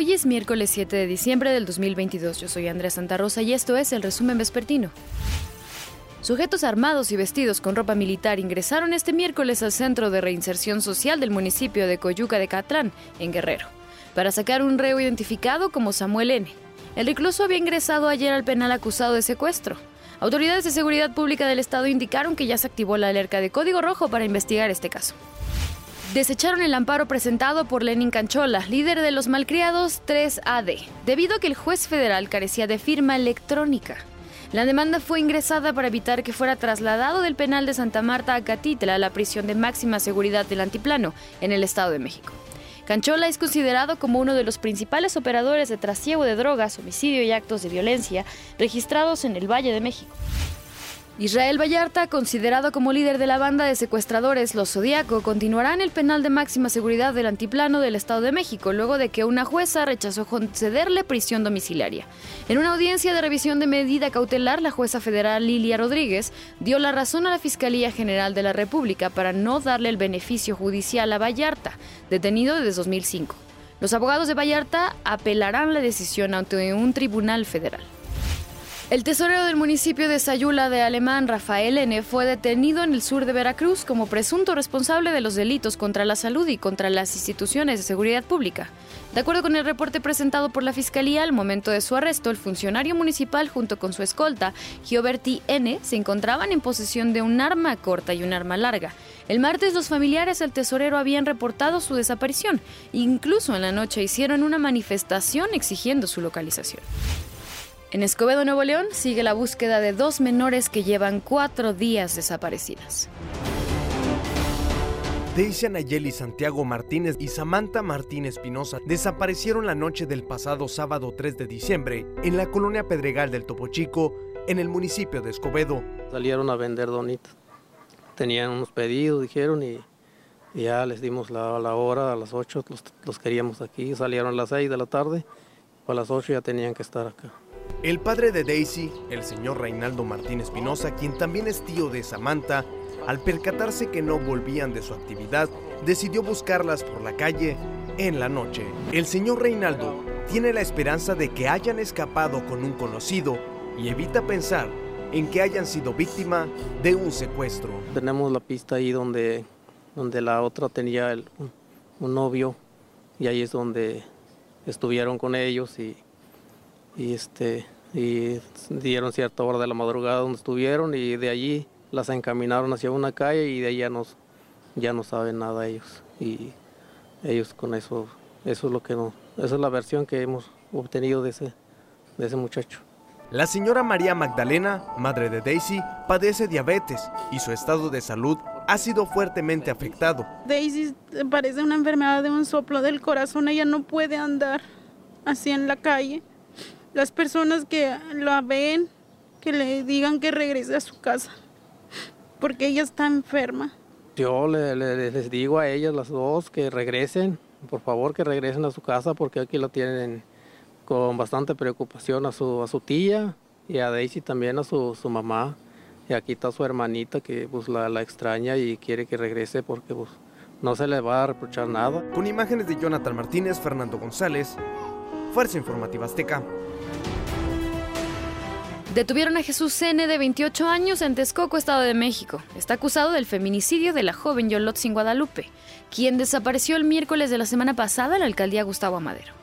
Hoy es miércoles 7 de diciembre del 2022. Yo soy Andrea Santa Rosa y esto es el resumen vespertino. Sujetos armados y vestidos con ropa militar ingresaron este miércoles al Centro de Reinserción Social del municipio de Coyuca de Catlán, en Guerrero, para sacar un reo identificado como Samuel N. El recluso había ingresado ayer al penal acusado de secuestro. Autoridades de seguridad pública del estado indicaron que ya se activó la alerta de código rojo para investigar este caso desecharon el amparo presentado por Lenin Canchola, líder de los malcriados 3AD, debido a que el juez federal carecía de firma electrónica. La demanda fue ingresada para evitar que fuera trasladado del penal de Santa Marta a Catitla, la prisión de máxima seguridad del Antiplano, en el Estado de México. Canchola es considerado como uno de los principales operadores de trasiego de drogas, homicidio y actos de violencia registrados en el Valle de México. Israel Vallarta, considerado como líder de la banda de secuestradores Los Zodíaco, continuará en el penal de máxima seguridad del Antiplano del Estado de México, luego de que una jueza rechazó concederle prisión domiciliaria. En una audiencia de revisión de medida cautelar, la jueza federal Lilia Rodríguez dio la razón a la Fiscalía General de la República para no darle el beneficio judicial a Vallarta, detenido desde 2005. Los abogados de Vallarta apelarán la decisión ante un tribunal federal. El tesorero del municipio de Sayula de Alemán, Rafael N., fue detenido en el sur de Veracruz como presunto responsable de los delitos contra la salud y contra las instituciones de seguridad pública. De acuerdo con el reporte presentado por la Fiscalía, al momento de su arresto, el funcionario municipal junto con su escolta, Gioberti N., se encontraban en posesión de un arma corta y un arma larga. El martes los familiares del tesorero habían reportado su desaparición. Incluso en la noche hicieron una manifestación exigiendo su localización. En Escobedo, Nuevo León, sigue la búsqueda de dos menores que llevan cuatro días desaparecidas. Daisy Anayeli Santiago Martínez y Samantha Martínez Espinosa desaparecieron la noche del pasado sábado 3 de diciembre en la colonia Pedregal del Topo Chico, en el municipio de Escobedo. Salieron a vender donitas. Tenían unos pedidos, dijeron, y, ya les dimos la, hora, a las 8 los, los, queríamos aquí. Salieron a las 6 de la tarde, a las 8 ya tenían que estar acá. El padre de Daisy, el señor Reinaldo Martín Espinosa, quien también es tío de Samantha, al percatarse que no volvían de su actividad, decidió buscarlas por la calle en la noche. El señor Reinaldo tiene la esperanza de que hayan escapado con un conocido y evita pensar en que hayan sido víctima de un secuestro. Tenemos la pista ahí donde, donde la otra tenía un novio y ahí es donde estuvieron con ellos y y este y dieron cierta hora de la madrugada donde estuvieron y de allí las encaminaron hacia una calle y de ahí ya no, ya no saben nada ellos. Y ellos con eso eso es lo que no esa es la versión que hemos obtenido de ese de ese muchacho. La señora María Magdalena, madre de Daisy, padece diabetes y su estado de salud ha sido fuertemente afectado. Daisy parece una enfermedad de un soplo del corazón, ella no puede andar así en la calle las personas que la ven, que le digan que regrese a su casa, porque ella está enferma. Yo les digo a ellas las dos que regresen, por favor que regresen a su casa porque aquí la tienen con bastante preocupación a su, a su tía y a Daisy también a su, su mamá. Y aquí está su hermanita que pues, la, la extraña y quiere que regrese porque pues, no se le va a reprochar nada. Con imágenes de Jonathan Martínez, Fernando González, Fuerza Informativa Azteca. Detuvieron a Jesús N. de 28 años en Texcoco, Estado de México. Está acusado del feminicidio de la joven Yolotzin Guadalupe, quien desapareció el miércoles de la semana pasada en la alcaldía Gustavo Amadero.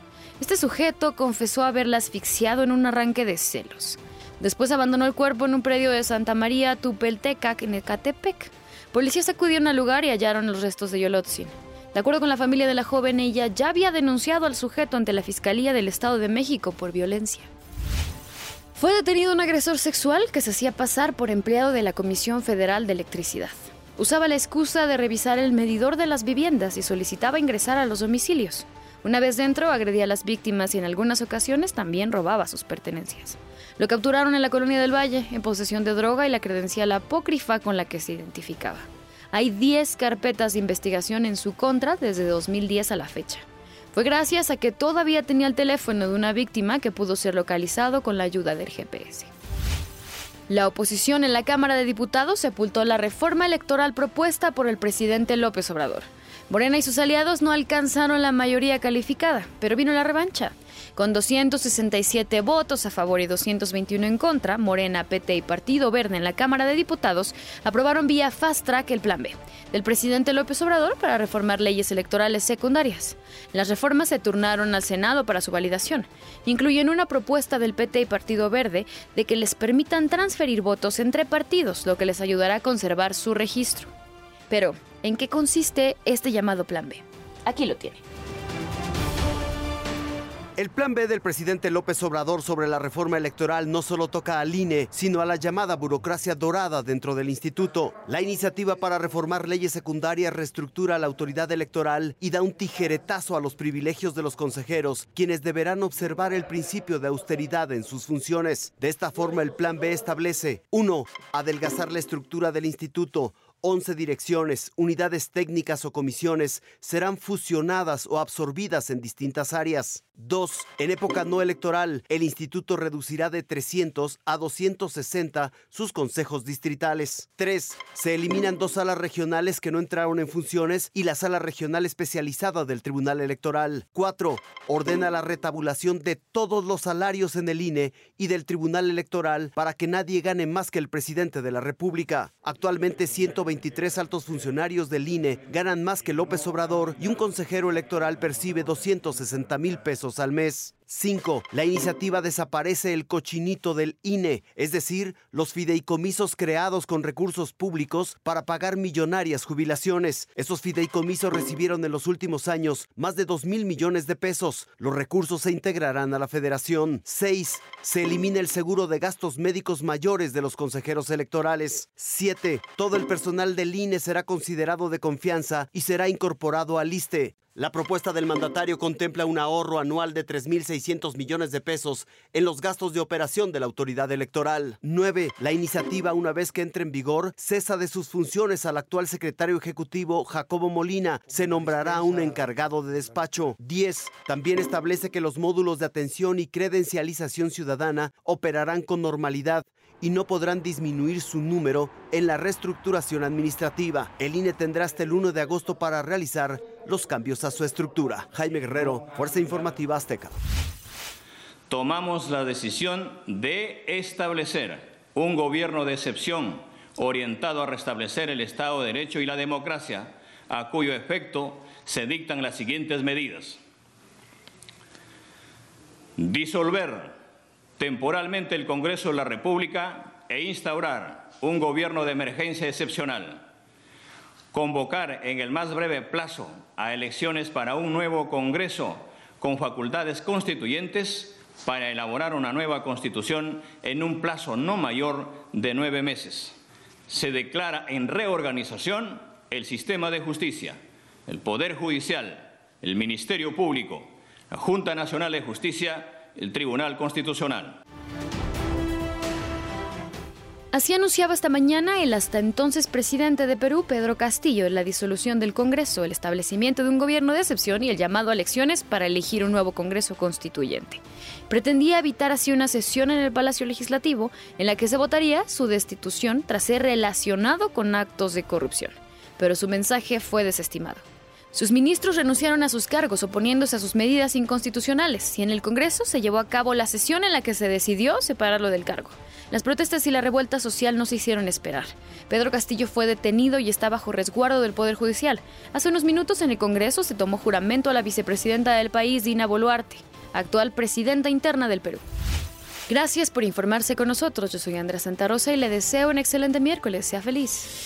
Este sujeto confesó haberla asfixiado en un arranque de celos. Después abandonó el cuerpo en un predio de Santa María Tupeltecac, en Ecatepec. Policías acudieron al lugar y hallaron los restos de Yolotzin. De acuerdo con la familia de la joven, ella ya había denunciado al sujeto ante la Fiscalía del Estado de México por violencia. Fue detenido un agresor sexual que se hacía pasar por empleado de la Comisión Federal de Electricidad. Usaba la excusa de revisar el medidor de las viviendas y solicitaba ingresar a los domicilios. Una vez dentro, agredía a las víctimas y en algunas ocasiones también robaba sus pertenencias. Lo capturaron en la colonia del Valle, en posesión de droga y la credencial apócrifa con la que se identificaba. Hay 10 carpetas de investigación en su contra desde 2010 a la fecha. Fue gracias a que todavía tenía el teléfono de una víctima que pudo ser localizado con la ayuda del GPS. La oposición en la Cámara de Diputados sepultó la reforma electoral propuesta por el presidente López Obrador. Morena y sus aliados no alcanzaron la mayoría calificada, pero vino la revancha. Con 267 votos a favor y 221 en contra, Morena, PT y Partido Verde en la Cámara de Diputados aprobaron vía fast track el Plan B del presidente López Obrador para reformar leyes electorales secundarias. Las reformas se turnaron al Senado para su validación. Incluyen una propuesta del PT y Partido Verde de que les permitan transferir votos entre partidos, lo que les ayudará a conservar su registro. Pero, ¿en qué consiste este llamado Plan B? Aquí lo tiene. El plan B del presidente López Obrador sobre la reforma electoral no solo toca al INE, sino a la llamada burocracia dorada dentro del instituto. La iniciativa para reformar leyes secundarias reestructura la autoridad electoral y da un tijeretazo a los privilegios de los consejeros, quienes deberán observar el principio de austeridad en sus funciones. De esta forma, el plan B establece 1. Adelgazar la estructura del instituto. 11 direcciones, unidades técnicas o comisiones serán fusionadas o absorbidas en distintas áreas. 2. En época no electoral, el instituto reducirá de 300 a 260 sus consejos distritales. 3. Se eliminan dos salas regionales que no entraron en funciones y la sala regional especializada del Tribunal Electoral. 4. Ordena la retabulación de todos los salarios en el INE y del Tribunal Electoral para que nadie gane más que el presidente de la República. Actualmente 123 altos funcionarios del INE ganan más que López Obrador y un consejero electoral percibe 260 mil pesos al mes. 5. La iniciativa desaparece el cochinito del INE, es decir, los fideicomisos creados con recursos públicos para pagar millonarias jubilaciones. Esos fideicomisos recibieron en los últimos años más de 2 mil millones de pesos. Los recursos se integrarán a la federación. 6. Se elimina el seguro de gastos médicos mayores de los consejeros electorales. 7. Todo el personal del INE será considerado de confianza y será incorporado al ISTE. La propuesta del mandatario contempla un ahorro anual de 3.600 millones de pesos en los gastos de operación de la autoridad electoral. 9. La iniciativa, una vez que entre en vigor, cesa de sus funciones al actual secretario ejecutivo Jacobo Molina. Se nombrará un encargado de despacho. 10. También establece que los módulos de atención y credencialización ciudadana operarán con normalidad y no podrán disminuir su número en la reestructuración administrativa. El INE tendrá hasta el 1 de agosto para realizar los cambios a su estructura. Jaime Guerrero, Fuerza Informativa Azteca. Tomamos la decisión de establecer un gobierno de excepción orientado a restablecer el Estado de Derecho y la democracia, a cuyo efecto se dictan las siguientes medidas. Disolver temporalmente el Congreso de la República e instaurar un gobierno de emergencia excepcional. Convocar en el más breve plazo a elecciones para un nuevo Congreso con facultades constituyentes para elaborar una nueva Constitución en un plazo no mayor de nueve meses. Se declara en reorganización el sistema de justicia, el Poder Judicial, el Ministerio Público, la Junta Nacional de Justicia el Tribunal Constitucional. Así anunciaba esta mañana el hasta entonces presidente de Perú, Pedro Castillo, la disolución del Congreso, el establecimiento de un gobierno de excepción y el llamado a elecciones para elegir un nuevo Congreso constituyente. Pretendía evitar así una sesión en el Palacio Legislativo en la que se votaría su destitución tras ser relacionado con actos de corrupción. Pero su mensaje fue desestimado. Sus ministros renunciaron a sus cargos oponiéndose a sus medidas inconstitucionales y en el Congreso se llevó a cabo la sesión en la que se decidió separarlo del cargo. Las protestas y la revuelta social no se hicieron esperar. Pedro Castillo fue detenido y está bajo resguardo del Poder Judicial. Hace unos minutos en el Congreso se tomó juramento a la vicepresidenta del país, Dina Boluarte, actual presidenta interna del Perú. Gracias por informarse con nosotros. Yo soy Andrea Santa Rosa y le deseo un excelente miércoles. Sea feliz.